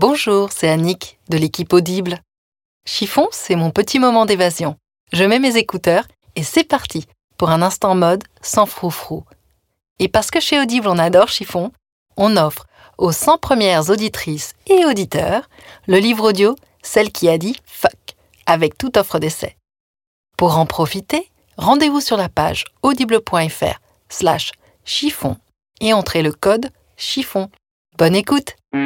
Bonjour, c'est Annick de l'équipe Audible. Chiffon, c'est mon petit moment d'évasion. Je mets mes écouteurs et c'est parti pour un instant mode sans froufrou. Et parce que chez Audible on adore Chiffon, on offre aux 100 premières auditrices et auditeurs le livre audio Celle qui a dit fuck avec toute offre d'essai. Pour en profiter, rendez-vous sur la page audible.fr slash chiffon et entrez le code chiffon. Bonne écoute J'ai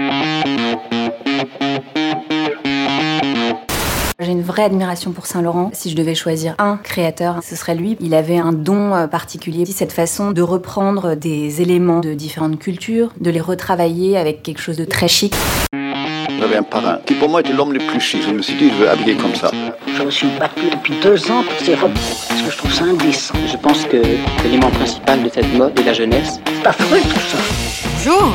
une vraie admiration pour Saint-Laurent. Si je devais choisir un créateur, ce serait lui. Il avait un don euh, particulier, cette façon de reprendre des éléments de différentes cultures, de les retravailler avec quelque chose de très chic. J'avais un parrain qui pour moi était l'homme le plus chic. Je me suis dit, je veux habiller comme ça. Je me suis battu depuis deux ans pour ces robes parce que je trouve ça indécent. Je pense que l'élément principal de cette mode est la jeunesse. C'est affreux tout ça. Bonjour,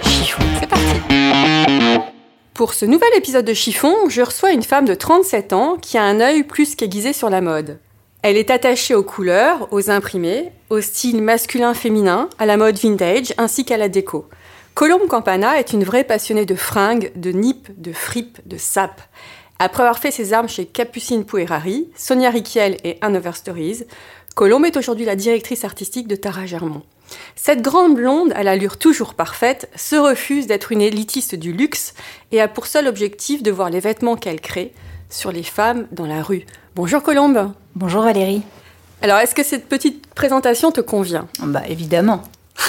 Pour ce nouvel épisode de Chiffon, je reçois une femme de 37 ans qui a un œil plus qu'aiguisé sur la mode. Elle est attachée aux couleurs, aux imprimés, au style masculin-féminin, à la mode vintage ainsi qu'à la déco. Colombe Campana est une vraie passionnée de fringues, de nippes, de fripes, de sapes. Après avoir fait ses armes chez Capucine Pouerari, Sonia Riquiel et Hanover Stories, Colombe est aujourd'hui la directrice artistique de Tara Germont. Cette grande blonde, à l'allure toujours parfaite, se refuse d'être une élitiste du luxe et a pour seul objectif de voir les vêtements qu'elle crée sur les femmes dans la rue. Bonjour Colombe. Bonjour Valérie. Alors, est-ce que cette petite présentation te convient? Bah évidemment.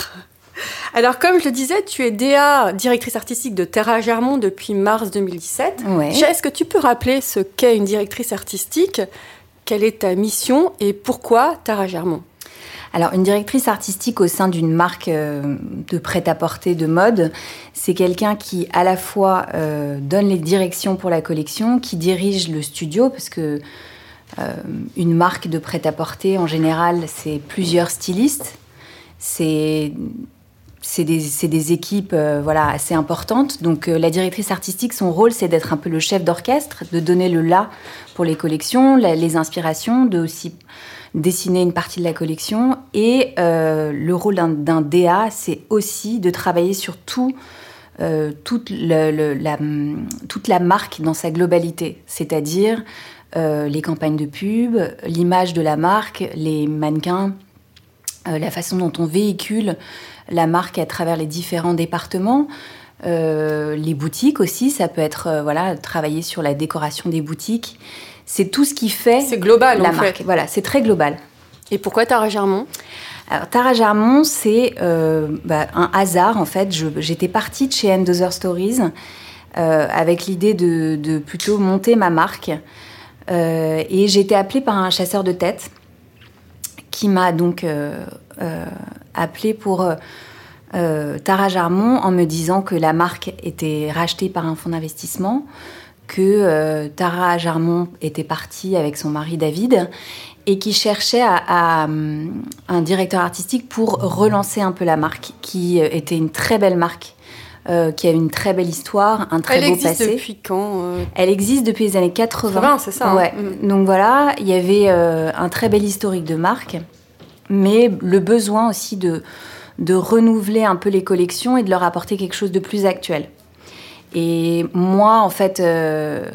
Alors, comme je le disais, tu es DA, directrice artistique de Terra Germont depuis mars 2017. Ouais. Est-ce que tu peux rappeler ce qu'est une directrice artistique? Quelle est ta mission et pourquoi Terra Germont? Alors, une directrice artistique au sein d'une marque euh, de prêt-à-porter de mode, c'est quelqu'un qui à la fois euh, donne les directions pour la collection, qui dirige le studio, parce que euh, une marque de prêt-à-porter, en général, c'est plusieurs stylistes. C'est des, équipes voilà, assez importantes. Donc la directrice artistique, son rôle, c'est d'être un peu le chef d'orchestre, de donner le là pour les collections, les inspirations, de aussi dessiner une partie de la collection. Et euh, le rôle d'un, DA, c'est aussi de travailler sur tout, euh, toute, la, toute la marque dans sa globalité. C'est-à-dire euh, les campagnes de pub, l'image de la marque, les mannequins, la façon dont on véhicule la marque à travers les différents départements. Les boutiques aussi, ça peut être voilà travailler sur la décoration des boutiques. C'est tout ce qui fait C'est global, la en marque. fait. Voilà, c'est très global. Et pourquoi Tara Germont? Alors, Tara Germont, c'est euh, bah, un hasard en fait. J'étais partie de chez Endozer Stories euh, avec l'idée de, de plutôt monter ma marque. Euh, et j'ai été appelée par un chasseur de tête qui m'a donc appelée pour Tara Jarmon en me disant que la marque était rachetée par un fonds d'investissement, que euh, Tara Jarmon était partie avec son mari David et qui cherchait à, à, hum, un directeur artistique pour relancer un peu la marque, qui euh, était une très belle marque, euh, qui a une très belle histoire, un très Elle beau existe passé. depuis quand euh, Elle existe depuis les années 80. 80, c'est ça, hein. Ouais. Mm. Donc voilà, il y avait euh, un très bel historique de marque, mais le besoin aussi de, de renouveler un peu les collections et de leur apporter quelque chose de plus actuel. Et moi, en fait, euh,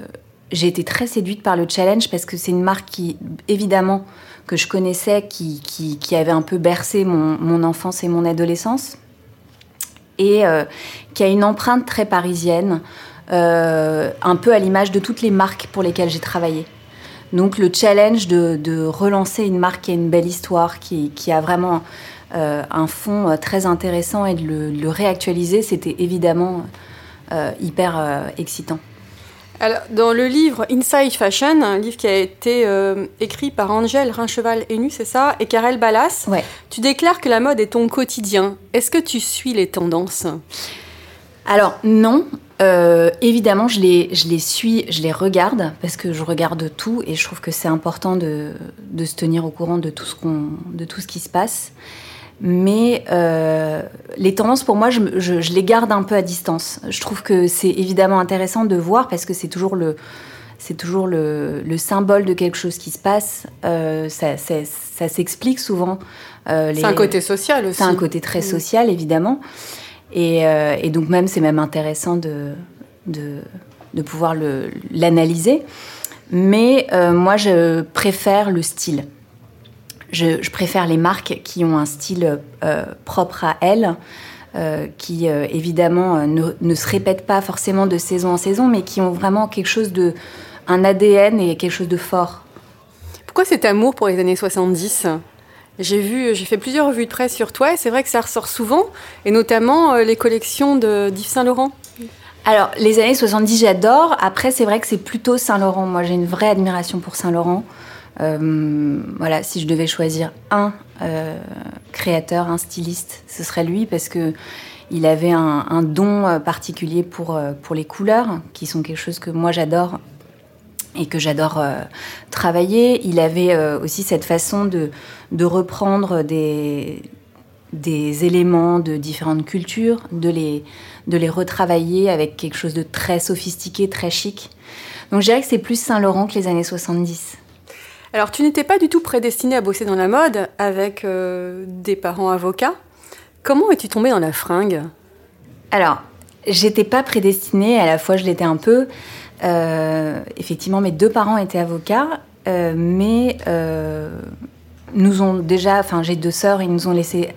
j'ai été très séduite par le challenge parce que c'est une marque qui, évidemment, que je connaissais, qui, qui, qui avait un peu bercé mon, mon enfance et mon adolescence et euh, qui a une empreinte très parisienne, un peu à l'image de toutes les marques pour lesquelles j'ai travaillé. Donc le challenge de, relancer une marque qui a une belle histoire, qui, a vraiment un fond très intéressant et de le, réactualiser, c'était évidemment hyper excitant. Alors, dans le livre Inside Fashion, un livre qui a été euh, écrit par Angèle Rincheval Enu, c'est ça, et Karel Ballas, tu déclares que la mode est ton quotidien. Est-ce que tu suis les tendances? Alors, non. Euh, évidemment, je les, je les suis, je les regarde, parce que je regarde tout, et je trouve que c'est important de, de, se tenir au courant de tout ce, qu'on, de tout ce qui se passe. Mais euh, les tendances, pour moi, je, les garde un peu à distance. Je trouve que c'est évidemment intéressant de voir parce que c'est toujours le, c'est toujours le, symbole de quelque chose qui se passe. Euh, ça, s'explique souvent. Euh, c'est un côté social aussi. C'est un côté très mm. social, évidemment. Et, donc même, c'est même intéressant de, de, de pouvoir l'analyser. Mais moi, je préfère le style. Je, préfère les marques qui ont un style euh, propre à elles, euh, qui euh, évidemment ne, se répètent pas forcément de saison en saison, mais qui ont vraiment quelque chose de. un ADN et quelque chose de fort. Pourquoi cet amour pour les années 70 j'ai vu, j'ai fait plusieurs revues de presse sur toi et c'est vrai que ça ressort souvent, et notamment les collections de d'Yves Saint Laurent. Alors, les années 70, j'adore. Après, c'est vrai que c'est plutôt Saint Laurent. Moi, j'ai une vraie admiration pour Saint Laurent. Euh, voilà, si je devais choisir un euh, créateur, un styliste, ce serait lui parce que il avait un, don euh, particulier pour, pour les couleurs, qui sont quelque chose que moi j'adore et que j'adore travailler. Il avait aussi cette façon de, de reprendre des, des éléments de différentes cultures, de les, de les retravailler avec quelque chose de très sophistiqué, très chic. Donc je dirais que c'est plus Saint-Laurent que les années 70. Alors, tu n'étais pas du tout prédestinée à bosser dans la mode avec euh, des parents avocats. Comment es-tu tombée dans la fringue? Alors, j'étais pas prédestinée, à la fois je l'étais un peu. Euh, effectivement, mes deux parents étaient avocats, euh, mais nous ont déjà, enfin j'ai deux sœurs, ils nous ont laissé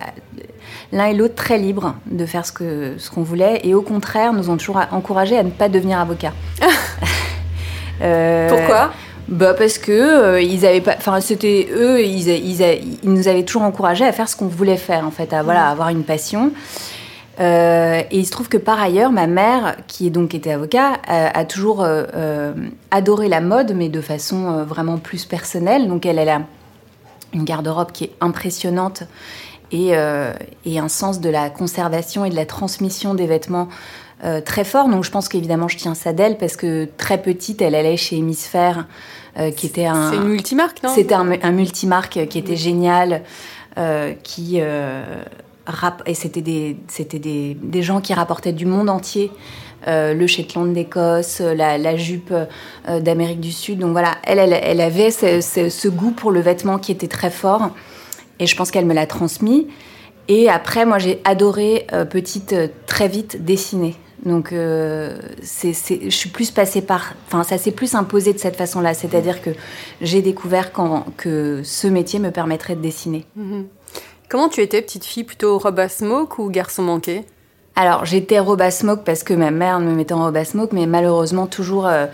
l'un et l'autre très libres de faire ce qu'on ce qu'on voulait, et au contraire, nous ont toujours encouragés à ne pas devenir avocats. Pourquoi? Bah parce que euh, ils avaient pas, enfin c'était eux, ils, ils, nous avaient toujours encouragés à faire ce qu'on voulait faire en fait, à voilà, avoir une passion. Euh, et il se trouve que par ailleurs, ma mère, qui est donc était avocat, a, toujours euh, adoré la mode, mais de façon vraiment plus personnelle. Donc elle, elle a une garde-robe qui est impressionnante et, et, un sens de la conservation et de la transmission des vêtements très fort. Donc je pense qu'évidemment je tiens ça d'elle parce que très petite, elle allait chez Hémisphère euh, qui était un. C'est une multimarque, non? C'était un, multimarque qui était génial, euh, qui euh, et c'était des des, des, gens qui rapportaient du monde entier. le Shetland d'Écosse, la, jupe d'Amérique du Sud. Donc voilà, elle, elle, elle avait ce, ce, goût pour le vêtement qui était très fort. Et je pense qu'elle me l'a transmis. Et après, moi, j'ai adoré, petite, très vite, dessiner. Donc, euh, je suis plus passée par. Enfin, ça s'est plus imposé de cette façon-là. C'est-à-dire que j'ai découvert que ce métier me permettrait de dessiner. Mhm. Comment tu étais, petite fille, plutôt robe à smoke ou garçon manqué? Alors, j'étais robe à smoke parce que ma mère me mettait en robe à smoke, mais malheureusement, toujours. Euh,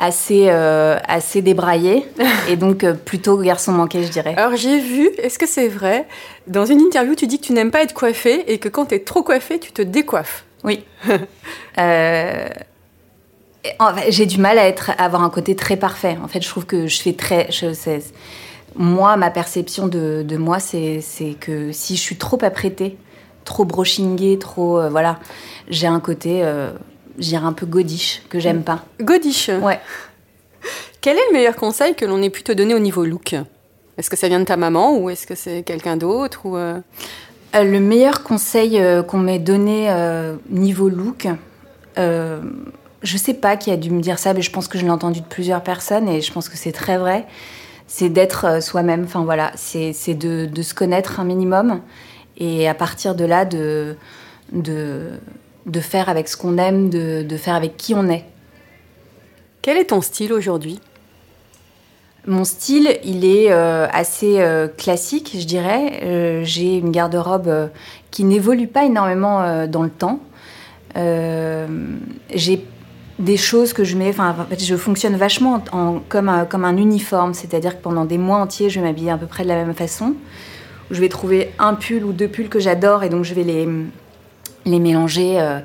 assez, euh, assez débraillée et donc plutôt garçon manqué, je dirais. Alors j'ai vu, est-ce que c'est vrai? Dans une interview, tu dis que tu n'aimes pas être coiffée et que quand tu es trop coiffée, tu te décoiffes. Oui. Euh, j'ai du mal à, être, avoir un côté très parfait. En fait, je trouve que je fais très. Je, moi, ma perception de, de moi, c'est que si je suis trop apprêtée, trop brochinguée, trop. Euh, voilà, j'ai un côté, euh, un peu godiche, que j'aime pas. Godiche Ouais. Quel est le meilleur conseil que l'on ait pu te donner au niveau look? Est-ce que ça vient de ta maman ou est-ce que c'est quelqu'un d'autre ou euh, le meilleur conseil euh, qu'on m'ait donné euh, niveau look, je sais pas qui a dû me dire ça, mais je pense que je l'ai entendu de plusieurs personnes et je pense que c'est très vrai. C'est d'être soi-même. Enfin voilà, c'est de, se connaître un minimum et à partir de là de, faire avec ce qu'on aime, de faire avec qui on est. Quel est ton style aujourd'hui? Mon style, il est euh, assez euh, classique, je dirais. Euh, j'ai une garde-robe qui n'évolue pas énormément dans le temps. j'ai des choses que je mets. Enfin, je fonctionne vachement en, comme, un, comme un uniforme, c'est-à-dire que pendant des mois entiers, je vais m'habiller à peu près de la même façon. Je vais trouver un pull ou deux pulls que j'adore et donc je vais les, les mélanger.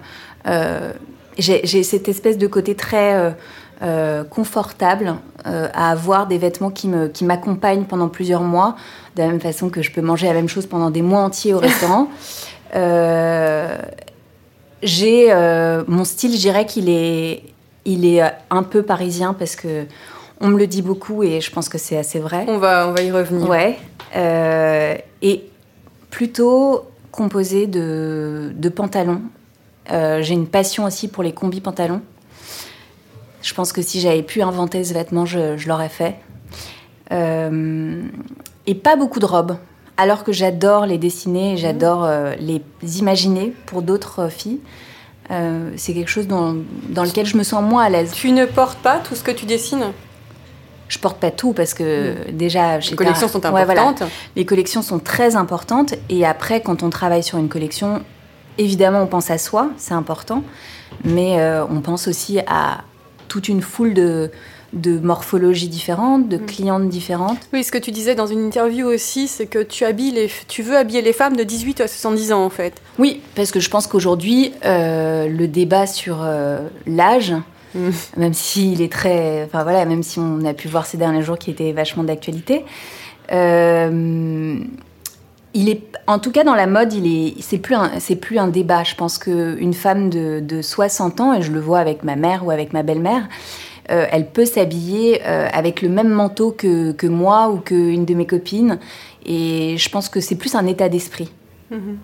J'ai cette espèce de côté très euh, euh confortable euh, à avoir des vêtements qui m'accompagnent qui pendant plusieurs mois, de la même façon que je peux manger la même chose pendant des mois entiers au restaurant. j'ai mon style, je dirais qu'il est, il est un peu parisien parce que on me le dit beaucoup et je pense que c'est assez vrai. On va, on va y revenir. Ouais. Euh, et plutôt composé de, de pantalons. Euh, j'ai une passion aussi pour les combis pantalons. Je pense que si j'avais pu inventer ce vêtement, je, je l'aurais fait. Euh, et pas beaucoup de robes. Alors que j'adore les dessiner, j'adore les imaginer pour d'autres filles. Euh, c'est quelque chose dans, dans, lequel je me sens moins à l'aise. Tu ne portes pas tout ce que tu dessines? Je porte pas tout parce que mmh. déjà les collections sont importantes. Ouais, Les collections sont très importantes et après quand on travaille sur une collection, évidemment on pense à soi, c'est important, mais euh, on pense aussi à toute une foule de de morphologies différentes, de mm. clientes différentes. Oui, ce que tu disais dans une interview aussi, c'est que tu, habilles les, tu veux habiller les femmes de 18 à 70 ans en fait. Oui, parce que je pense qu'aujourd'hui, euh, le débat sur euh, l'âge, mm. même s'il est très... Enfin voilà, même si on a pu voir ces derniers jours qui était vachement d'actualité, euh, il est, en tout cas dans la mode, il est, c'est plus un, c'est plus un débat. Je pense qu'une femme de, de 60 ans, et je le vois avec ma mère ou avec ma belle-mère, euh, elle peut s'habiller euh, avec le même manteau que, que moi ou qu'une de mes copines. Et je pense que c'est plus un état d'esprit. Mhm.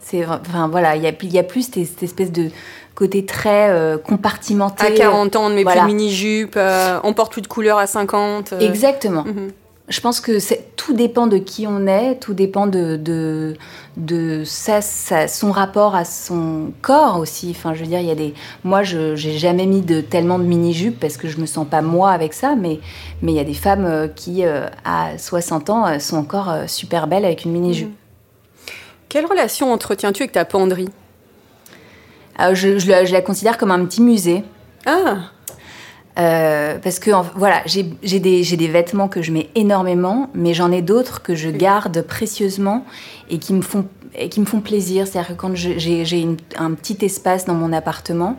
C'est, enfin voilà, il y a, y a plus cette, espèce de côté très euh, compartimenté. À 40 ans, on ne met plus de mini-jupe, on porte plus de couleurs à 50. Exactement. Mhm je pense que tout dépend de qui on est, tout dépend de, de, de son rapport à son corps aussi. Enfin, je veux dire, il y a des. Moi, je n'ai jamais mis de, tellement de mini-jupes parce que je me sens pas moi avec ça, mais mais il y a des femmes euh, qui, euh, à 60 ans, euh, sont encore super belles avec une mini-jupe. Mmh. Quelle relation entretiens-tu avec ta penderie? Je, je, la, je la considère comme un petit musée. Ah euh, parce que voilà, j'ai des, des, vêtements que je mets énormément, mais j'en ai d'autres que je garde précieusement et qui me font, et qui me font plaisir. C'est-à-dire que quand j'ai un petit espace dans mon appartement,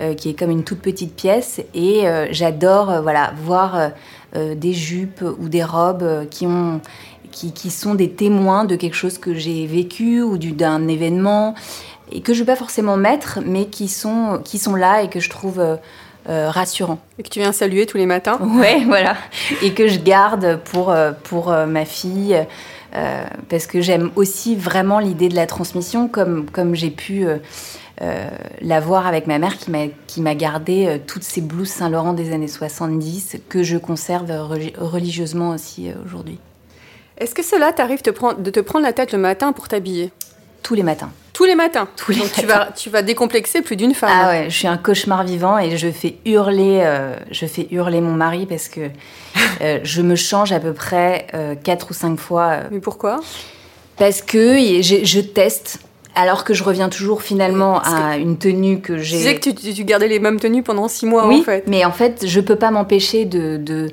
euh, qui est comme une toute petite pièce, et euh, j'adore voilà, voir des jupes ou des robes qui, ont, qui, qui, sont des témoins de quelque chose que j'ai vécu ou d'un événement, et que je ne vais pas forcément mettre, mais qui sont, qui sont là et que je trouve euh, rassurant. Et que tu viens saluer tous les matins Ouais, voilà. Et que je garde pour, euh, pour euh, ma fille, parce que j'aime aussi vraiment l'idée de la transmission, comme, comme j'ai pu la voir avec ma mère qui m'a gardé toutes ces blouses Saint-Laurent des années 70, que je conserve religieusement aussi aujourd'hui. Est-ce que cela t'arrive de te prendre la tête le matin pour t'habiller? Tous les matins. Tous les matins. Tous les Donc tu vas, tu vas décomplexer plus d'une femme. Ah ouais, je suis un cauchemar vivant et je fais hurler, euh, je fais hurler mon mari parce que euh, je me change à peu près euh, quatre ou cinq fois. Mais pourquoi? Parce que je, je, teste. Alors que je reviens toujours finalement à une tenue que j'ai. Tu disais que tu, tu, gardais les mêmes tenues pendant six mois oui, en fait. mais en fait, je peux pas m'empêcher de, de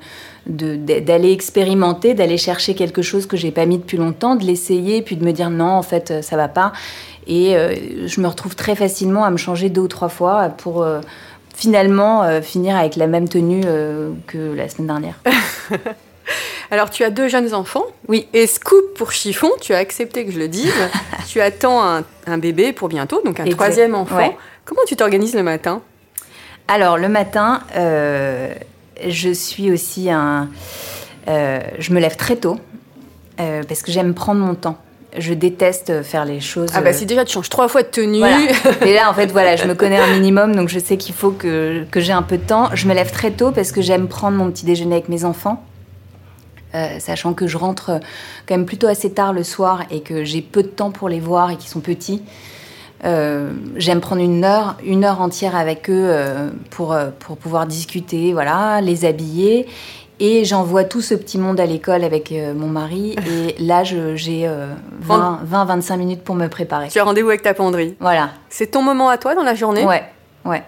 d'aller expérimenter, d'aller chercher quelque chose que j'ai pas mis depuis longtemps, de l'essayer, puis de me dire non, en fait, ça va pas. Et euh, je me retrouve très facilement à me changer deux ou trois fois pour euh, finalement euh, finir avec la même tenue que la semaine dernière. Alors, tu as deux jeunes enfants. Oui. Et scoop pour chiffon, tu as accepté que je le dise. tu attends un, bébé pour bientôt, donc un troisième enfant. Comment tu t'organises le matin? Alors, le matin, je suis aussi un. je me lève très tôt parce que j'aime prendre mon temps je déteste faire les choses. Ah bah si déjà tu changes trois fois de tenue. Et là en fait voilà, je me connais un minimum donc je sais qu'il faut que, que j'ai un peu de temps. Je me lève très tôt parce que j'aime prendre mon petit déjeuner avec mes enfants. Euh, sachant que je rentre quand même plutôt assez tard le soir et que j'ai peu de temps pour les voir et qu'ils sont petits. Euh, j'aime prendre une heure, une heure entière avec eux euh, pour, pour pouvoir discuter, voilà, les habiller et j'envoie tout ce petit monde à l'école avec euh, mon mari. Et là, j'ai 20-25 euh, minutes pour me préparer. Tu as rendez-vous avec ta penderie. Voilà. C'est ton moment à toi dans la journée? Ouais, ouais.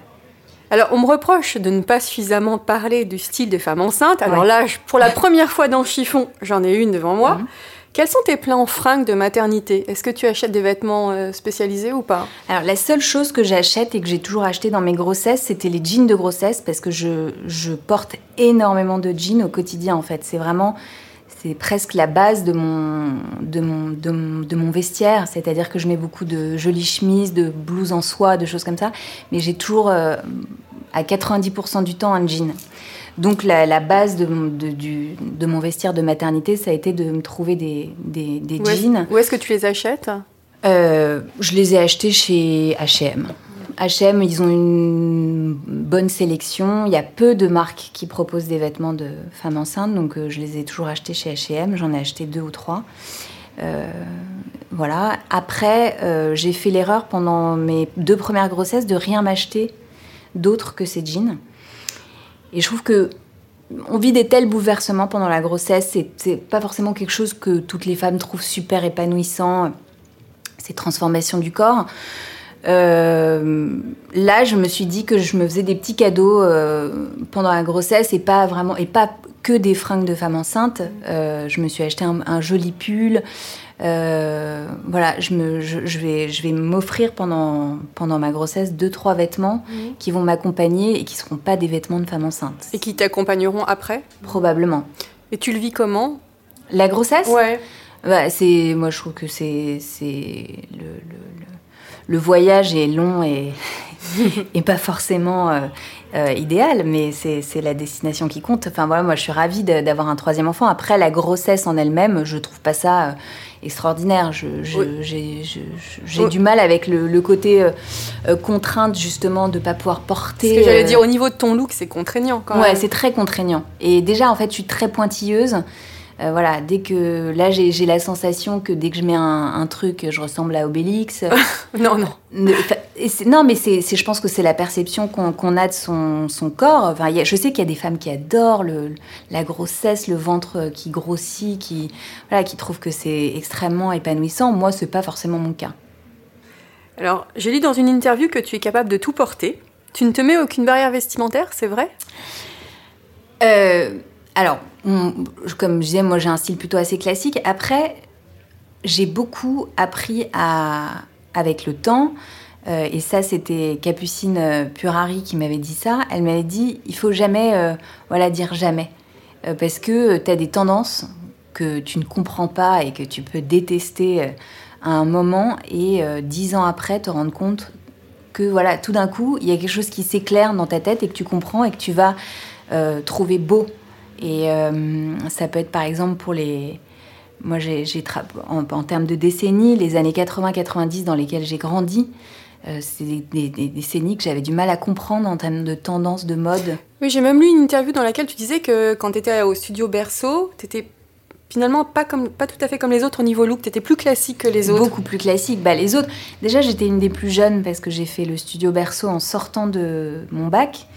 Alors, on me reproche de ne pas suffisamment parler du style de femme enceinte. Alors là, pour la première fois dans Chiffon, j'en ai une devant moi. Mhm. Quels sont tes plans fringues de maternité? Est-ce que tu achètes des vêtements euh, spécialisés ou pas? Alors la seule chose que j'achète et que j'ai toujours acheté dans mes grossesses, c'était les jeans de grossesse parce que je, je porte énormément de jeans au quotidien en fait. C'est vraiment c'est presque la base de mon, de mon, de mon, vestiaire. C'est-à-dire que je mets beaucoup de jolies chemises, de blouses en soie, de choses comme ça. Mais j'ai toujours, euh, à 90% du temps, un jean. Donc la, base de, de, du, de, mon vestiaire de maternité, ça a été de me trouver des, des, des jeans. où est-ce que tu les achètes? Euh, Je les ai achetés chez H&M. H&M, ils ont une bonne sélection. Il y a peu de marques qui proposent des vêtements de femmes enceintes, donc euh, je les ai toujours achetés chez H&M. J'en ai acheté deux ou trois. Euh, voilà. Après, euh, j'ai fait l'erreur pendant mes deux premières grossesses de rien m'acheter d'autre que ces jeans. Et je trouve que on vit des tels bouleversements pendant la grossesse. C'est pas forcément quelque chose que toutes les femmes trouvent super épanouissant, ces transformations du corps. Euh, là, je me suis dit que je me faisais des petits cadeaux euh, pendant la grossesse et pas vraiment et pas que des fringues de femme enceinte. Euh, je me suis acheté un, joli pull. Voilà, je, me, je, vais, je vais m'offrir pendant, pendant ma grossesse deux, trois vêtements qui vont m'accompagner et qui seront pas des vêtements de femme enceinte. Et qui t'accompagneront après? Probablement. Et tu le vis comment? La grossesse? Ouais. Bah, c'est, moi, je trouve que c'est, c'est le, le le voyage est long et, et pas forcément euh, euh, idéal, mais c'est la destination qui compte. Enfin voilà, moi je suis ravie d'avoir un troisième enfant. Après, la grossesse en elle-même, je trouve pas ça euh, extraordinaire. J'ai du mal avec le, côté contrainte justement de pas pouvoir porter. Ce que j'allais dire au niveau de ton look, c'est contraignant quand même. Ouais, c'est très contraignant. Et déjà en fait, je suis très pointilleuse. Euh, voilà, dès que là j'ai la sensation que dès que je mets un, truc, je ressemble à Obélix. non, non. non, mais c'est, je pense que c'est la perception qu'on a de son, son corps. Enfin, je sais qu'il y a des femmes qui adorent le, la grossesse, le ventre qui grossit, qui, voilà, qui trouvent que c'est extrêmement épanouissant. Moi, c'est pas forcément mon cas. Alors, j'ai lu dans une interview que tu es capable de tout porter. Tu ne te mets aucune barrière vestimentaire, c'est vrai? Euh, alors, comme je disais, moi j'ai un style plutôt assez classique. Après, j'ai beaucoup appris avec le temps. Euh, et ça, c'était Capucine euh, Purari qui m'avait dit ça. Elle m'avait dit il faut jamais euh, voilà, dire jamais. parce que tu as des tendances que tu ne comprends pas et que tu peux détester à un moment et dix ans après te rendre compte que voilà, tout d'un coup, il y a quelque chose qui s'éclaire dans ta tête et que tu comprends et que tu vas trouver beau et euh, ça peut être par exemple pour les. Moi, j'ai en, en termes de décennies, les années 80-90 dans lesquelles j'ai grandi, euh, c'est des, décennies que j'avais du mal à comprendre en termes de tendance, de mode. Oui, j'ai même lu une interview dans laquelle tu disais que quand tu étais au studio Berceau, tu étais finalement pas, comme, pas tout à fait comme les autres au niveau look, tu étais plus classique que les autres. Beaucoup plus classique. Bah, les autres, déjà j'étais une des plus jeunes parce que j'ai fait le studio Berceau en sortant de mon bac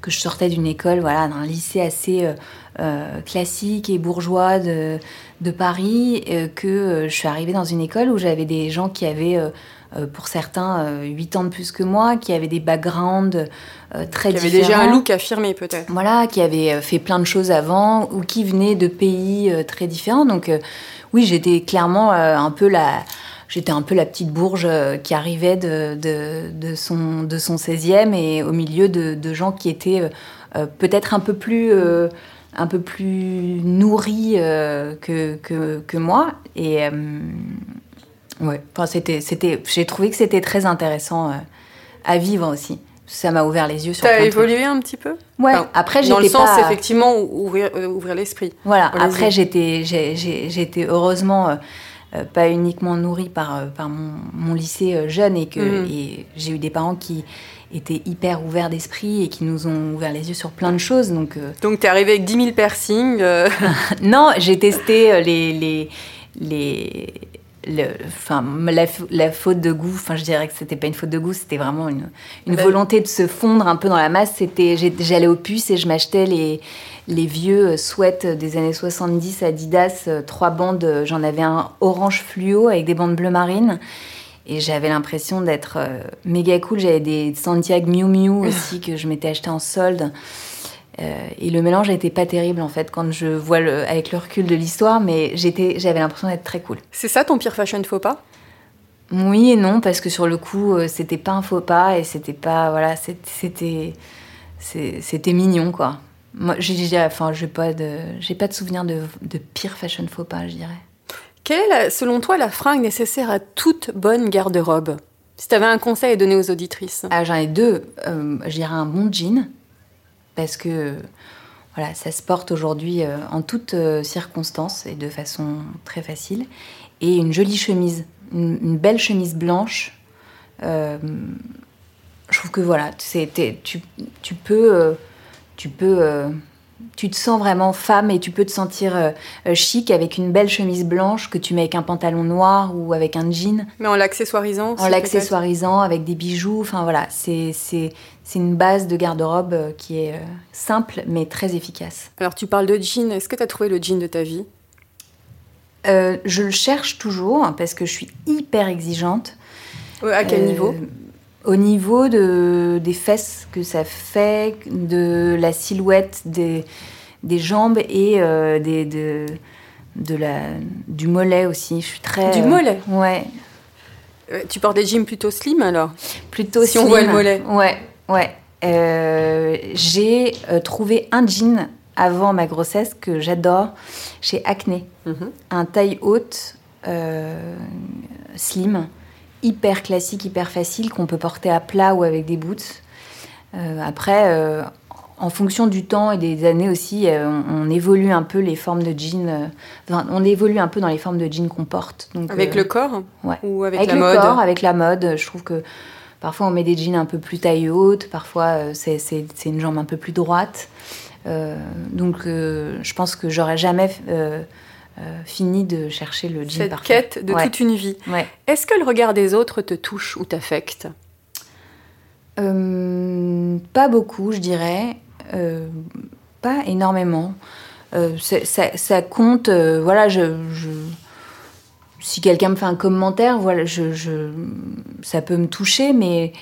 que je sortais d'une école, voilà, d'un lycée assez euh, euh, classique et bourgeois de, de Paris, euh, que je suis arrivée dans une école où j'avais des gens qui avaient, pour certains, 8 ans de plus que moi, qui avaient des backgrounds très différents. Qui avaient déjà un look affirmé peut-être. Voilà, qui avaient fait plein de choses avant ou qui venaient de pays très différents. Donc oui, j'étais clairement un peu la j'étais un peu la petite bourge euh, qui arrivait de, de, son, de son 16e et au milieu de, gens qui étaient euh, euh, peut-être un peu plus un peu plus nourris que, que, que, moi et ouais enfin, c'était c'était j'ai trouvé que c'était très intéressant à vivre aussi ça m'a ouvert les yeux sur T'as évolué un petit peu? Ouais. après, j'étais Dans le sens, effectivement, ouvrir, ouvrir l'esprit. Voilà. Après, j'étais, j'étais heureusement euh, pas uniquement nourrie par, euh, par mon, mon lycée euh, jeune et que mhm. et j'ai eu des parents qui étaient hyper ouverts d'esprit et qui nous ont ouvert les yeux sur plein de choses. Donc, donc tu es arrivée avec 10 000 piercings Non, j'ai testé les, les, les, enfin, la, la, faute de goût, enfin, je dirais que c'était pas une faute de goût, c'était vraiment une, une bah volonté de se fondre un peu dans la masse. C'était, j'allais au puce et je m'achetais les, les vieux sweats des années 70 Adidas, euh, trois bandes, j'en avais un orange fluo avec des bandes bleu marine. Et j'avais l'impression d'être euh, méga cool. J'avais des Santiago Miu Miu aussi que je m'étais acheté en solde. Euh, et le mélange n'était pas terrible en fait quand je vois le, avec le recul de l'histoire, mais j'étais, j'avais l'impression d'être très cool. C'est ça ton pire fashion faux pas? Oui et non parce que sur le coup euh, c'était pas un faux pas et c'était pas voilà c'était c'était mignon quoi. Moi j'ai enfin j'ai pas de j'ai pas de souvenir de, de pire fashion faux pas je dirais. Quelle est, selon toi, la fringue nécessaire à toute bonne garde-robe? Si tu avais un conseil à donner aux auditrices? Ah, j'en ai deux. Euh, je dirais un bon jean, parce que voilà, ça se porte aujourd'hui euh, en toutes euh, circonstances et de façon très facile. Et une jolie chemise, une, une belle chemise blanche. Euh, je trouve que voilà, tu, tu peux, euh, tu peux, euh, tu te sens vraiment femme et tu peux te sentir euh, euh, chic avec une belle chemise blanche que tu mets avec un pantalon noir ou avec un jean Mais en l'accessoirisant en l'accessoirisant avec des bijoux. Enfin voilà, c'est c'est une base de garde-robe euh, qui est euh, simple mais très efficace. Alors, tu parles de jean. Est-ce que tu as trouvé le jean de ta vie? Euh, je le cherche toujours hein, parce que je suis hyper exigeante. Ouais, À quel Euh, niveau? Au niveau de, des fesses que ça fait, de la silhouette des, des jambes et euh, des, de, de la, du mollet aussi. Je suis très. Du mollet? Ouais. Tu portes des jeans plutôt slim alors? Plutôt Si on slim. voit le mollet. Ouais, ouais. Euh, j'ai euh, trouvé un jean avant ma grossesse que j'adore chez Acne. Mhm. Un taille haute, euh, slim, hyper classique, hyper facile, qu'on peut porter à plat ou avec des boots. Euh, après, en fonction du temps et des années aussi, on, on évolue un peu les formes de jeans. enfin, on évolue un peu dans les formes de jeans qu'on porte. Donc, Avec le corps Ouais. Ou avec, avec la le mode corps, avec la mode. Je trouve que parfois on met des jeans un peu plus taille haute, parfois euh, c'est une jambe un peu plus droite. Euh, donc euh, je pense que j'aurais jamais euh, fini de chercher le jean Cette parfait. quête de Ouais. toute une vie. Ouais. Est-ce que le regard des autres te touche ou t'affecte? Pas beaucoup, je dirais. Pas énormément. C'est- ça, ça compte. voilà, je, je- si quelqu'un me fait un commentaire, voilà, je, je- ça peut me toucher, mais,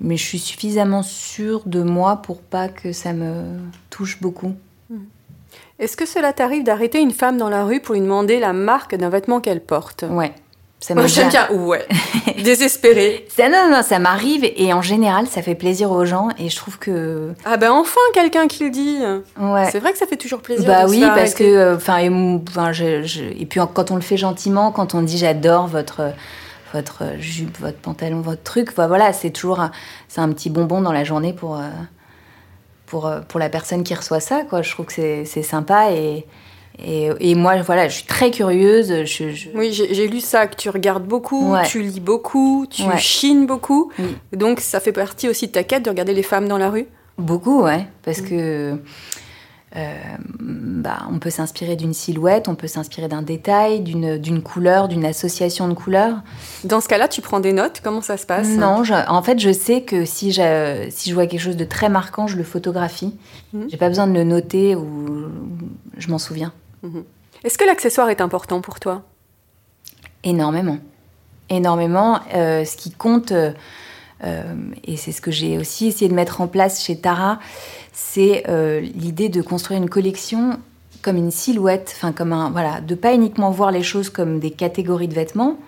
mais je suis suffisamment sûre de moi pour pas que ça me touche beaucoup. Est-ce que cela t'arrive d'arrêter une femme dans la rue pour lui demander la marque d'un vêtement qu'elle porte? Ouais. Ça Moi, m'est j'aime déjà- bien. Ouais. Désespérée. Ça, non, non, ça m'arrive et en général, ça fait plaisir aux gens et je trouve que. Ah ben enfin quelqu'un qui le dit. Ouais. C'est vrai que ça fait toujours plaisir. Bah oui, parce que, arrêter. euh, enfin, et, enfin, je, je- et puis quand on le fait gentiment, quand on dit j'adore votre votre jupe, votre pantalon, votre truc, bah voilà, c'est toujours un, c'est un petit bonbon dans la journée pour euh, pour euh, pour la personne qui reçoit ça, quoi. Je trouve que c'est c'est sympa et, et et moi, voilà, je suis très curieuse. Je, je- Oui, j'ai lu ça, que tu regardes beaucoup, Ouais. tu lis beaucoup, tu Ouais. chines beaucoup. Oui. Donc ça fait partie aussi de ta quête de regarder les femmes dans la rue? Beaucoup, ouais, parce que euh, bah, on peut s'inspirer d'une silhouette, on peut s'inspirer d'un détail, d'une couleur, d'une association de couleurs. Dans ce cas-là, tu prends des notes, comment ça se passe? Non, je- en fait, je sais que si je, si je vois quelque chose de très marquant, je le photographie. Mhm. J'ai pas besoin de le noter ou je m'en souviens. Est-ce que l'accessoire est important pour toi? Énormément. Énormément. Euh, ce qui compte, euh, euh, et c'est ce que j'ai aussi essayé de mettre en place chez Tara, c'est l'idée de construire une collection comme une silhouette, enfin comme un voilà, de pas uniquement voir les choses comme des catégories de vêtements,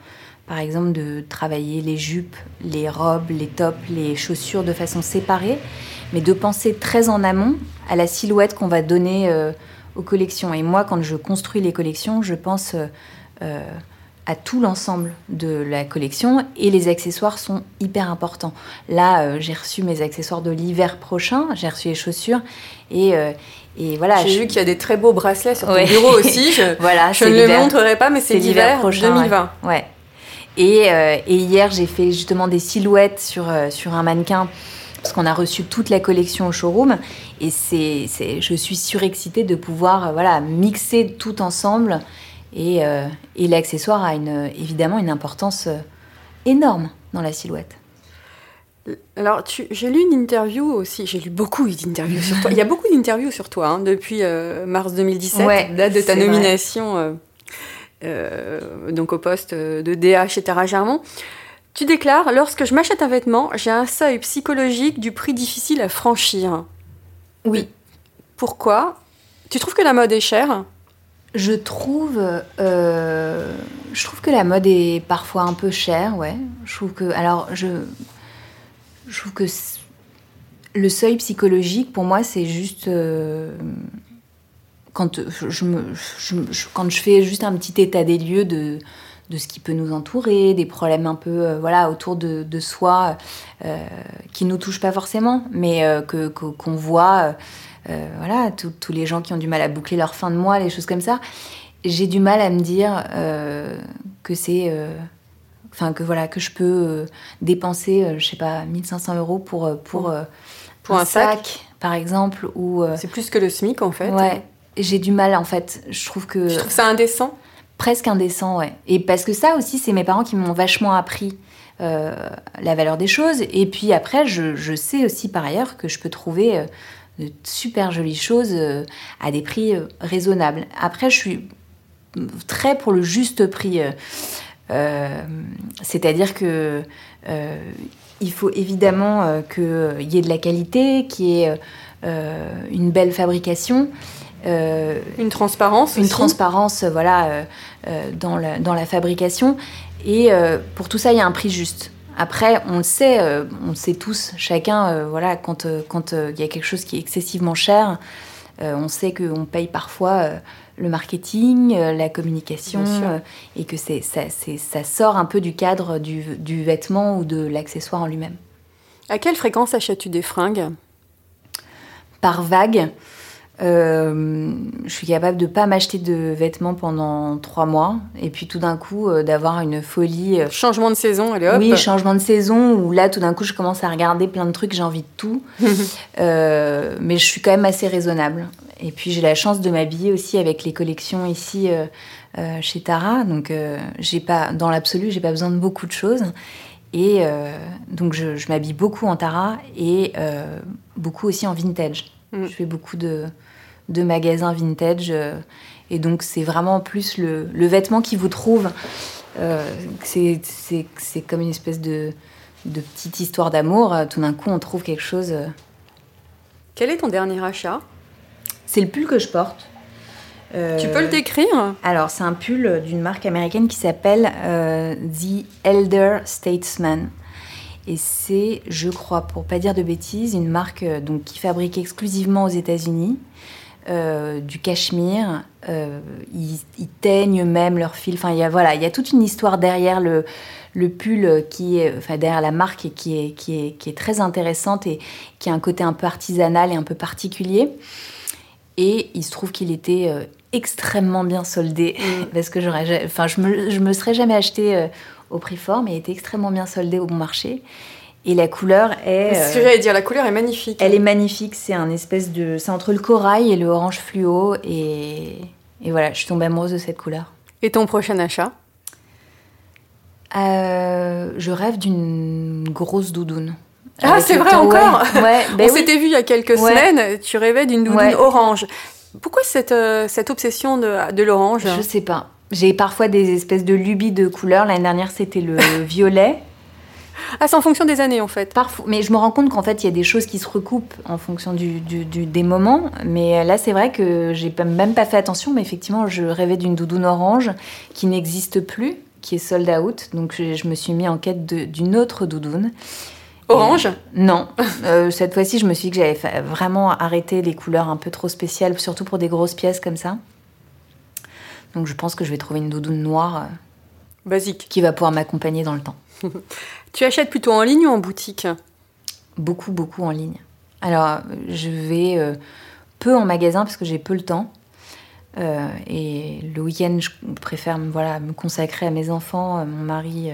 par exemple de travailler les jupes, les robes, les tops, les chaussures de façon séparée, mais de penser très en amont à la silhouette qu'on va donner aux collections. Et moi, quand je construis les collections, je pense euh, euh, à tout l'ensemble de la collection et les accessoires sont hyper importants. Là, euh, j'ai reçu mes accessoires de l'hiver prochain, j'ai reçu les chaussures et, euh, et voilà. J'ai je- vu qu'il y a des très beaux bracelets sur ton Ouais. bureau aussi. Je, Voilà, je ne le l'hiver. montrerai pas, mais c'est l'hiver prochain, 2020. Ouais. Ouais. Et, euh, et hier, j'ai fait justement des silhouettes sur, sur un mannequin parce qu'on a reçu toute la collection au showroom. Et c'est, je suis surexcitée de pouvoir euh, voilà, mixer tout ensemble. Et, euh, et l'accessoire a une, évidemment une importance euh, énorme dans la silhouette. Alors, j'ai lu une interview aussi, j'ai lu beaucoup d'interviews sur toi. Il y a beaucoup d'interviews sur toi hein, depuis euh, mars 2017, Ouais, date de ta nomination euh, donc au poste de DA chez Tara Germont. Tu déclares, lorsque je m'achète un vêtement, j'ai un seuil psychologique du prix difficile à franchir. Oui. Pourquoi? Tu trouves que la mode est chère? Je trouve, euh, je trouve que la mode est parfois un peu chère, ouais. Je trouve que, alors, je, je trouve que le seuil psychologique, pour moi, c'est juste euh, quand je, je me, je- je- quand je fais juste un petit état des lieux de de ce qui peut nous entourer, des problèmes un peu euh, voilà autour de, de soi euh, qui nous touchent pas forcément, mais euh, que qu'on voit, voilà, tous tous les gens qui ont du mal à boucler leur fin de mois, les choses comme ça. J'ai du mal à me dire que c'est, enfin que voilà, que je peux euh, dépenser, euh, je sais pas, 1500 euros pour pour euh, Pour un sac. par exemple, ou C'est plus que le SMIC en fait. ouais. J'ai du mal en fait. Je trouve que Tu trouves ça indécent? Presque indécent, ouais. Et parce que ça aussi, c'est mes parents qui m'ont vachement appris euh, la valeur des choses. Et puis après, je, sais aussi par ailleurs que je peux trouver euh, de super jolies choses euh, à des prix raisonnables. Après, je suis très pour le juste prix. C'est-à-dire que il faut évidemment qu'il y ait de la qualité, qu'il y ait une belle fabrication. Euh, Une transparence une aussi transparence euh, voilà, euh, dans, la, dans la fabrication. Et pour tout ça, il y a un prix juste. Après, on le sait, on le sait tous, chacun, voilà, quand quand il y a quelque chose qui est excessivement cher, on sait qu'on paye parfois le marketing, la communication, et que c'est ça, ça sort un peu du cadre du, du vêtement ou de l'accessoire en lui-même. À quelle fréquence achètes-tu des fringues? Par vague. Euh, je suis capable de pas m'acheter de vêtements pendant trois mois et puis tout d'un coup euh, d'avoir une folie. euh, Changement de saison, allez hop oui, changement de saison où là tout d'un coup je commence à regarder plein de trucs, j'ai envie de tout. Mais je suis quand même assez raisonnable. Et puis j'ai la chance de m'habiller aussi avec les collections ici chez Tara, donc j'ai pas dans l'absolu j'ai pas besoin de beaucoup de choses. Et donc je, je m'habille beaucoup en Tara et beaucoup aussi en vintage. Mm. Je fais beaucoup de, de magasins vintage euh, et donc c'est vraiment plus le, le vêtement qui vous trouve. Euh, c'est- c'est c'est comme une espèce de, de petite histoire d'amour. Euh, Tout d'un coup on trouve quelque chose. Quel est ton dernier achat? C'est le pull que je porte. Euh, Tu peux le décrire? Alors, c'est un pull d'une marque américaine qui s'appelle euh, The Elder Statesman. Et c'est, je crois, pour pas dire de bêtises, une marque euh, donc, qui fabrique exclusivement aux États-Unis. Euh, du cachemire, euh, ils, ils teignent même leur fil. Enfin, il y a voilà, il y a toute une histoire derrière le, le pull qui est, enfin derrière la marque qui est, qui est, qui est très intéressante et qui a un côté un peu artisanal et un peu particulier. Et il se trouve qu'il était euh, extrêmement bien soldé parce que j'aurais, ja- enfin, je me, je me serais jamais acheté au prix fort, mais il était extrêmement bien soldé au bon marché. Et la couleur est, C'est ce que euh, j'allais dire, la couleur est magnifique. elle est magnifique. C'est un espèce de, c'est entre le corail et le orange fluo. Et, et voilà, je suis tombée amoureuse de cette couleur. Et ton prochain achat? Euh, je rêve d'une grosse doudoune. Ah, c'est vrai encore Ouais, ouais, ben On oui. s'était vu il y a quelques Ouais. semaines, tu rêvais d'une doudoune orange. Pourquoi cette, euh, cette obsession de, de l'orange? Je sais pas. J'ai parfois des espèces de lubies de couleurs. L'année dernière, c'était le violet. Ah, c'est en fonction des années en fait. Parfois, mais je me rends compte qu'en fait, il y a des choses qui se recoupent en fonction du, du- du- des moments. Mais là, c'est vrai que j'ai même pas fait attention. Mais effectivement, je rêvais d'une doudoune orange qui n'existe plus, qui est sold out. Donc, je, je me suis mis en quête d'une autre doudoune. Orange? Non, Euh, cette fois-ci, je me suis dit que j'avais vraiment arrêté les couleurs un peu trop spéciales, surtout pour des grosses pièces comme ça. Donc, je pense que je vais trouver une doudoune noire euh, Basique. qui va pouvoir m'accompagner dans le temps. Tu achètes plutôt en ligne ou en boutique Beaucoup, beaucoup en ligne. Alors, je vais euh, peu en magasin parce que j'ai peu le temps. Euh, et le week-end, je préfère me- consacrer à mes enfants, à mon mari,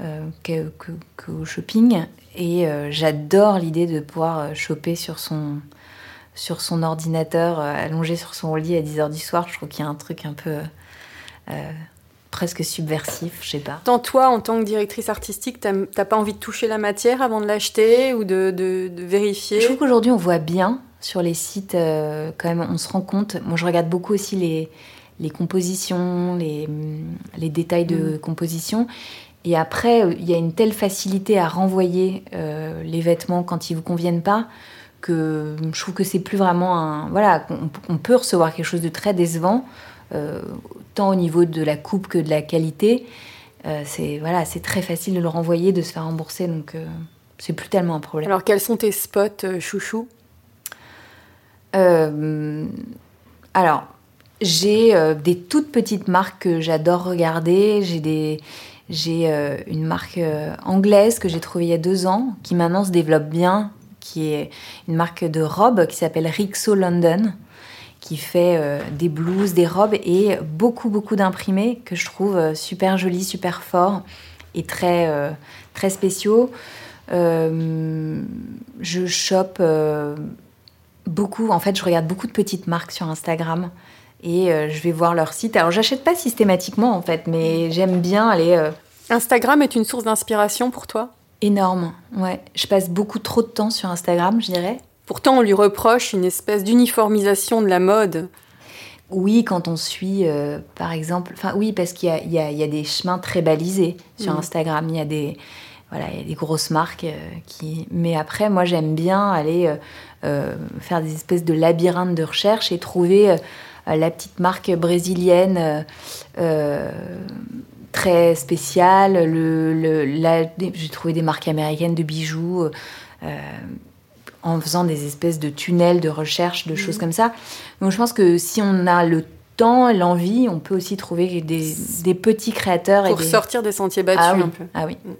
euh, qu'au shopping. Et j'adore l'idée de pouvoir choper sur son, ordinateur, allongé sur son lit à 10h du soir. Je trouve qu'il y a un truc un peu presque subversif, je sais pas. Tant toi, en tant que directrice artistique, t'as pas envie de toucher la matière avant de l'acheter ou de, de- de vérifier? Je trouve qu'aujourd'hui, on voit bien sur les sites, euh, quand même, on se rend compte. Moi, je regarde beaucoup aussi les, les compositions, les, les détails de composition. Et après, il y a une telle facilité à renvoyer euh, les vêtements quand ils vous conviennent pas que je trouve que c'est plus vraiment un. Voilà, on, peut recevoir quelque chose de très décevant, tant au niveau de la coupe que de la qualité. Euh, c'est voilà, c'est très facile de le renvoyer, de se faire rembourser, donc c'est plus tellement un problème. Alors, quels sont tes spots chouchou? Alors, j'ai des toutes petites marques que j'adore regarder. J'ai des j'ai euh, une marque euh, anglaise que j'ai trouvée il y a deux ans, qui maintenant se développe bien, qui est une marque de robes qui s'appelle Rixo London, qui fait euh, des blouses, des robes et beaucoup, beaucoup d'imprimés que je trouve super jolis, super forts et très, très spéciaux. je chope beaucoup, en fait, je regarde beaucoup de petites marques sur Instagram et euh, je vais voir leur site. Alors j'achète pas systématiquement en fait, mais j'aime bien aller. Euh, Instagram est une source d'inspiration pour toi? Énorme, ouais. Je passe beaucoup trop de temps sur Instagram, je dirais. Pourtant, on lui reproche une espèce d'uniformisation de la mode. Oui, quand on suit, euh, par exemple, enfin oui, parce qu'il y, y, y a, des chemins très balisés sur mm. Instagram. Il y a des, voilà, il y a des grosses marques qui. Mais après, moi, j'aime bien aller faire des espèces de labyrinthes de recherche et trouver euh, la petite marque brésilienne euh, euh, très spéciale. Le, j'ai trouvé des marques américaines de bijoux en faisant des espèces de tunnels de recherche, de choses mhm. comme ça. Donc je pense que si on a le temps, l'envie, on peut aussi trouver des, petits créateurs. Pour sortir des sentiers battus ah un peu. Ah oui. Mm.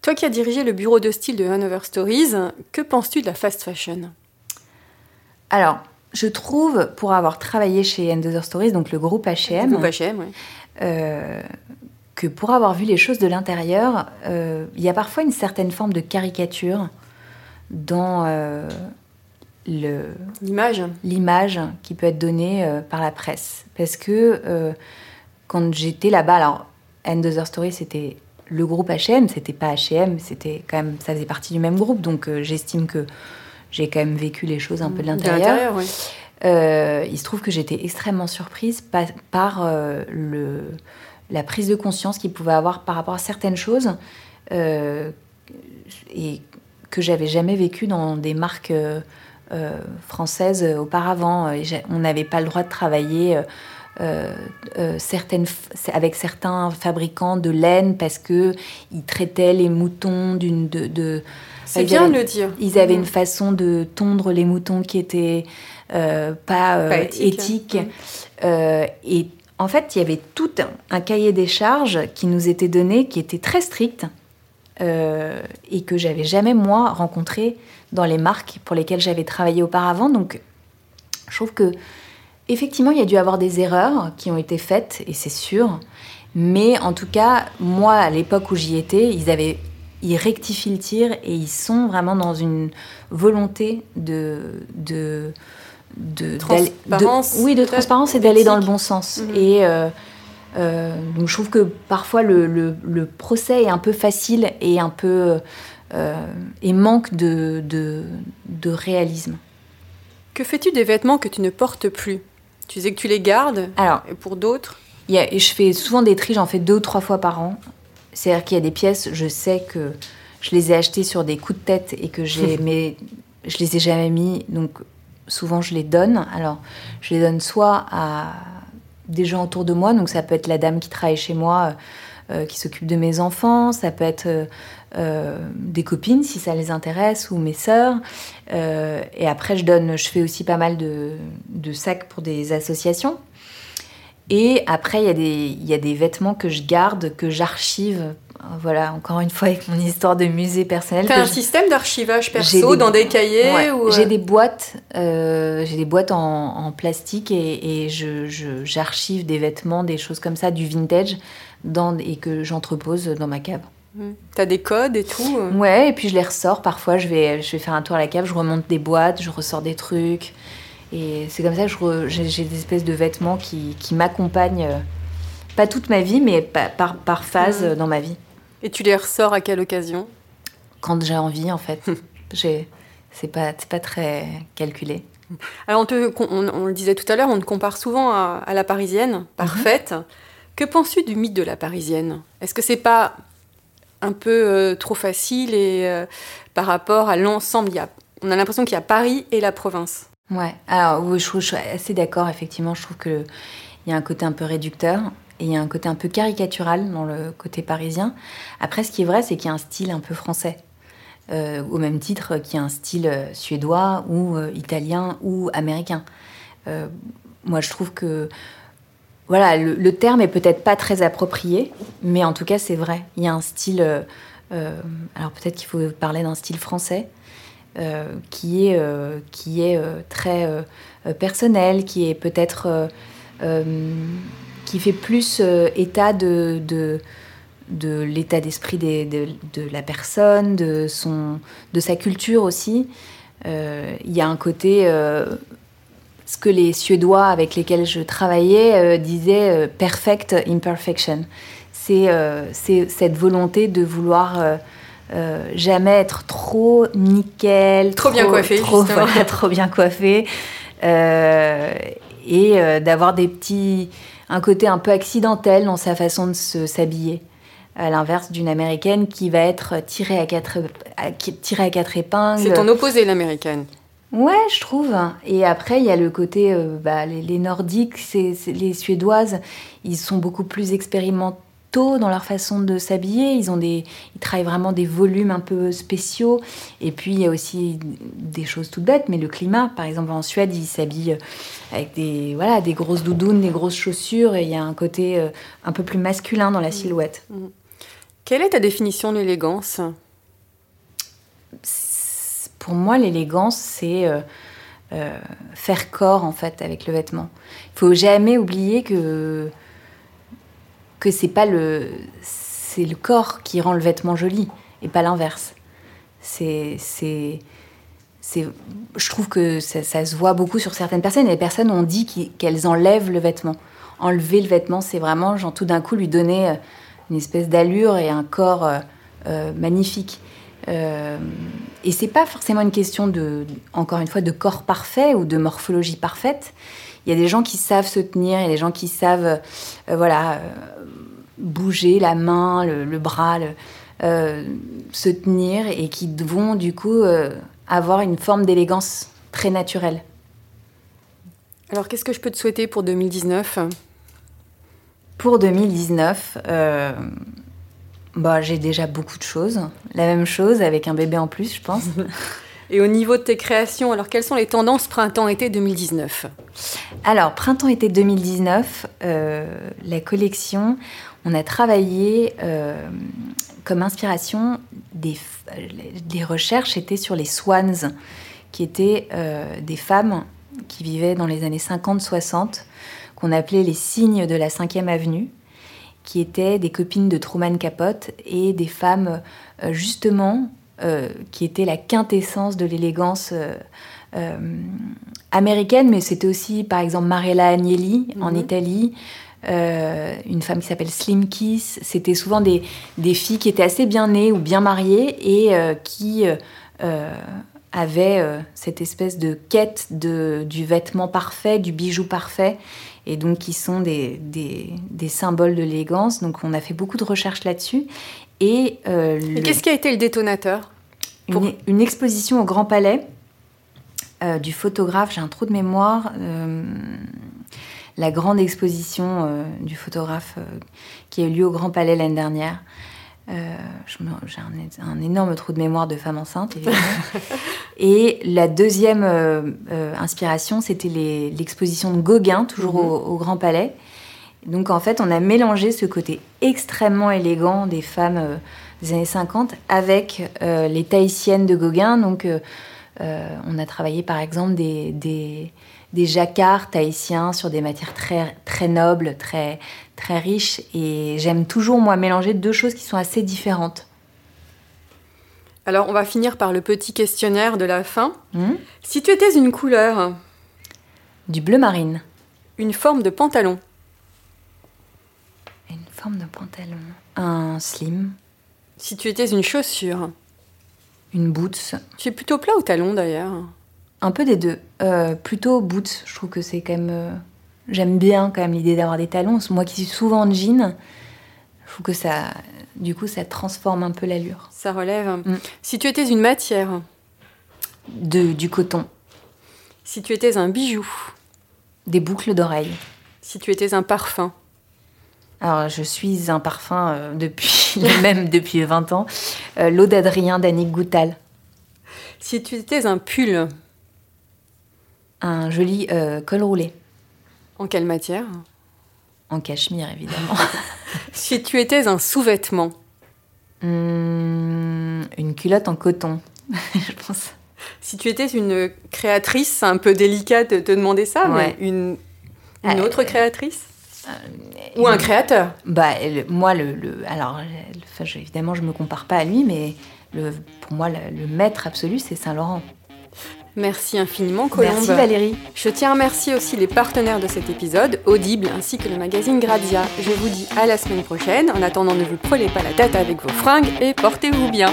Toi qui as dirigé le bureau de style de Hanover Stories, que penses-tu de la fast fashion? Alors, je trouve, pour avoir travaillé chez End Stories, donc le groupe H&M, groupe H&M, que pour avoir vu les choses de l'intérieur, euh, il y a parfois une certaine forme de caricature dans euh, l'image l'image qui peut être donnée euh, par la presse. Parce que quand j'étais là-bas, alors End Stories, c'était le groupe H&M, c'était pas H&M, c'était quand même, ça faisait partie du même groupe, donc j'estime que j'ai quand même vécu les choses un peu de l'intérieur. Euh, il se trouve que j'étais extrêmement surprise par, euh, le, la prise de conscience qu'il pouvait avoir par rapport à certaines choses euh, et que j'avais jamais vécu dans des marques françaises auparavant. On n'avait pas le droit de travailler. certaines, avec certains fabricants de laine parce que ils traitaient les moutons d'une de c'est bien de le dire. Ils avaient mm. une façon de tondre les moutons qui était euh, pas, euh, éthique. Mm. Euh, et en fait, il y avait tout un, cahier des charges qui nous était donné, qui était très strict et que j'avais jamais moi rencontré dans les marques pour lesquelles j'avais travaillé auparavant. Donc, je trouve que effectivement, il y a dû avoir des erreurs qui ont été faites, et c'est sûr. Mais en tout cas, moi, à l'époque où j'y étais, ils avaient ils rectifient le tir et ils sont vraiment dans une volonté de, de, de transparence. oui, de transparence et d'aller dans le bon sens. Mhm. Et euh, euh, donc je trouve que parfois le, le, procès est un peu facile et un peu euh, et manque de, de, de réalisme. Que fais-tu des vêtements que tu ne portes plus? Tu disais que tu les gardes. Alors, et pour d'autres? je fais souvent des tris, j'en fais deux ou trois fois par an. C'est-à-dire qu'il y a des pièces, je sais que je les ai achetées sur des coups de tête et que j'ai, mais je les ai jamais mis, donc souvent je les donne. Alors, je les donne soit à des gens autour de moi, donc ça peut être la dame qui travaille chez moi, euh, qui s'occupe de mes enfants, ça peut être euh, euh, des copines si ça les intéresse ou mes sœurs. et après, je donne, je fais aussi pas mal de, sacs pour des associations. Et après, il y, y a des vêtements que je garde, que j'archive. Voilà, encore une fois, avec mon histoire de musée personnel. T'as un système d'archivage perso dans des cahiers J'ai euh des boîtes, euh, j'ai des boîtes en, en plastique et, et je, j'archive des vêtements, des choses comme ça, du vintage, dans, et que j'entrepose dans ma cave. Mmh. T'as des codes et tout euh Ouais, et puis je les ressors. Parfois, je vais, je vais faire un tour à la cave, je remonte des boîtes, je ressors des trucs. Et c'est comme ça que j'ai des espèces de vêtements qui, qui m'accompagnent, euh, pas toute ma vie, mais par, par phase mmh. dans ma vie. Et tu les ressors à quelle occasion? Quand j'ai envie, en fait. c'est pas, pas très calculé. Alors, on, te, on, le disait tout à l'heure, on te compare souvent à, la parisienne, parfaite. Mmh. Que penses-tu du mythe de la parisienne? Est-ce que c'est pas un peu trop facile et par rapport à l'ensemble. On a l'impression qu'il y a Paris et la province? Ouais, alors oui, je, je suis assez d'accord, effectivement. Je trouve qu'il y a un côté un peu réducteur et il y a un côté un peu caricatural dans le côté parisien. Après, ce qui est vrai, c'est qu'il y a un style un peu français. Euh, au même titre qu'il y a un style euh, suédois ou euh, italien ou américain. moi, je trouve que voilà, le, terme est peut-être pas très approprié, mais en tout cas, c'est vrai. Il y a un style. alors peut-être qu'il faut parler d'un style français qui est qui est très personnel, qui est peut-être qui fait plus état de, de de l'état d'esprit de, la personne, de, son, de sa culture aussi. Euh, il y a un côté, euh, ce que les Suédois avec lesquels je travaillais euh, disaient perfect imperfection. C'est cette volonté de vouloir jamais être trop nickel, trop, bien coiffé, trop, trop bien coiffé, et d'avoir des petits, un côté un peu accidentel dans sa façon de s'habiller à l'inverse d'une américaine qui va être tirée à quatre, tirée à quatre épingles. C'est ton opposé, l'américaine. Ouais, je trouve. Et après, il y a le côté, euh, bah, les, Nordiques, c'est, les Suédoises, ils sont beaucoup plus expérimentaux dans leur façon de s'habiller. Ils ont des, ils travaillent vraiment des volumes un peu spéciaux. Et puis il y a aussi des choses toutes bêtes, mais le climat, par exemple en Suède, ils s'habillent avec des, voilà, des grosses doudounes, des grosses chaussures, et il y a un côté euh, un peu plus masculin dans la silhouette. Mmh. Quelle est ta définition de l'élégance? Pour moi, l'élégance, c'est euh, euh, faire corps en fait avec le vêtement. Il faut jamais oublier que que c'est pas le c'est le corps qui rend le vêtement joli et pas l'inverse. C'est c'est je trouve que ça, se voit beaucoup sur certaines personnes. Et les personnes ont dit qu'elles enlèvent le vêtement. Enlever le vêtement, c'est vraiment genre tout d'un coup lui donner euh, une espèce d'allure et un corps euh, euh, magnifique. Euh, et c'est pas forcément une question de, encore une fois, de corps parfait ou de morphologie parfaite. Il y a des gens qui savent se tenir, il y a des gens qui savent, voilà, bouger la main, le, bras, se tenir et qui vont du coup avoir une forme d'élégance très naturelle. Alors, qu'est-ce que je peux te souhaiter pour 2019 pour 2019, euh, bah, j'ai déjà beaucoup de choses. La même chose avec un bébé en plus, je pense. Et au niveau de tes créations, alors quelles sont les tendances printemps-été 2019 Alors, printemps-été 2019, euh, la collection, on a travaillé euh, comme inspiration des, des recherches étaient sur les swans, qui étaient des femmes qui vivaient dans les années 50-60 qu'on appelait les signes de la 5e avenue, qui étaient des copines de Truman Capote et des femmes euh, justement euh, qui étaient la quintessence de l'élégance euh, américaine, mais c'était aussi par exemple Mariella Agnelli en mhm. Italie. une femme qui s'appelle Slim Kiss. C'était souvent des, des, filles qui étaient assez bien nées ou bien mariées et qui avaient cette espèce de quête de, du vêtement parfait, du bijou parfait et donc qui sont des, des, symboles de l'élégance. Donc on a fait beaucoup de recherches là-dessus. Et, euh, qu'est-ce qui a été le détonateur une, exposition au Grand Palais euh, du photographe, j'ai un trou de mémoire, euh, la grande exposition du photographe qui a eu lieu au Grand Palais l'année dernière. J'ai un, énorme trou de mémoire de femme enceinte, évidemment. et la deuxième inspiration, c'était l'exposition de Gauguin, toujours mhm. au, Grand Palais. Donc en fait, on a mélangé ce côté extrêmement élégant des femmes des années 50 avec les tahitiennes de Gauguin. Donc on a travaillé par exemple des, des, des jacquards tahitiens sur des matières très, très nobles, très, très riches. Et j'aime toujours, moi, mélanger deux choses qui sont assez différentes. Alors, on va finir par le petit questionnaire de la fin. Hmm si tu étais une couleur? Du bleu marine. Une forme de pantalon forme de pantalon. Un slim. Si tu étais une chaussure Une boots. Tu es plutôt plat ou talon d'ailleurs un peu des deux. Euh, plutôt boots, je trouve que c'est quand même. Euh, j'aime bien quand même l'idée d'avoir des talons. Moi qui suis souvent en jean, je trouve que ça, du coup, ça transforme un peu l'allure. Ça relève. Mm. Si tu étais une matière, De, du coton, si tu étais un bijou, des boucles d'oreilles. si tu étais un parfum, Alors, je suis un parfum euh, depuis, même depuis 20 ans. Euh, L'eau d'Adrien d'Annick Goutal. si tu étais un pull, Un joli euh, col roulé. en quelle matière? En cachemire, évidemment. Si tu étais un sous-vêtement, Hum, une culotte en coton, je pense. si tu étais une créatrice, c'est un peu délicat de te demander ça, Ouais. mais une, une Euh, autre créatrice? Ou un créateur Bah, le- moi, le, le- alors, le- enfin, je- évidemment, je me compare pas à lui, mais pour moi, le, maître absolu, c'est Saint-Laurent. Merci infiniment, Colombe. Merci Valérie. Je tiens à remercier aussi les partenaires de cet épisode, Audible ainsi que le magazine Grazia. Je vous dis à la semaine prochaine. En attendant, ne vous prenez pas la tête avec vos fringues et portez-vous bien.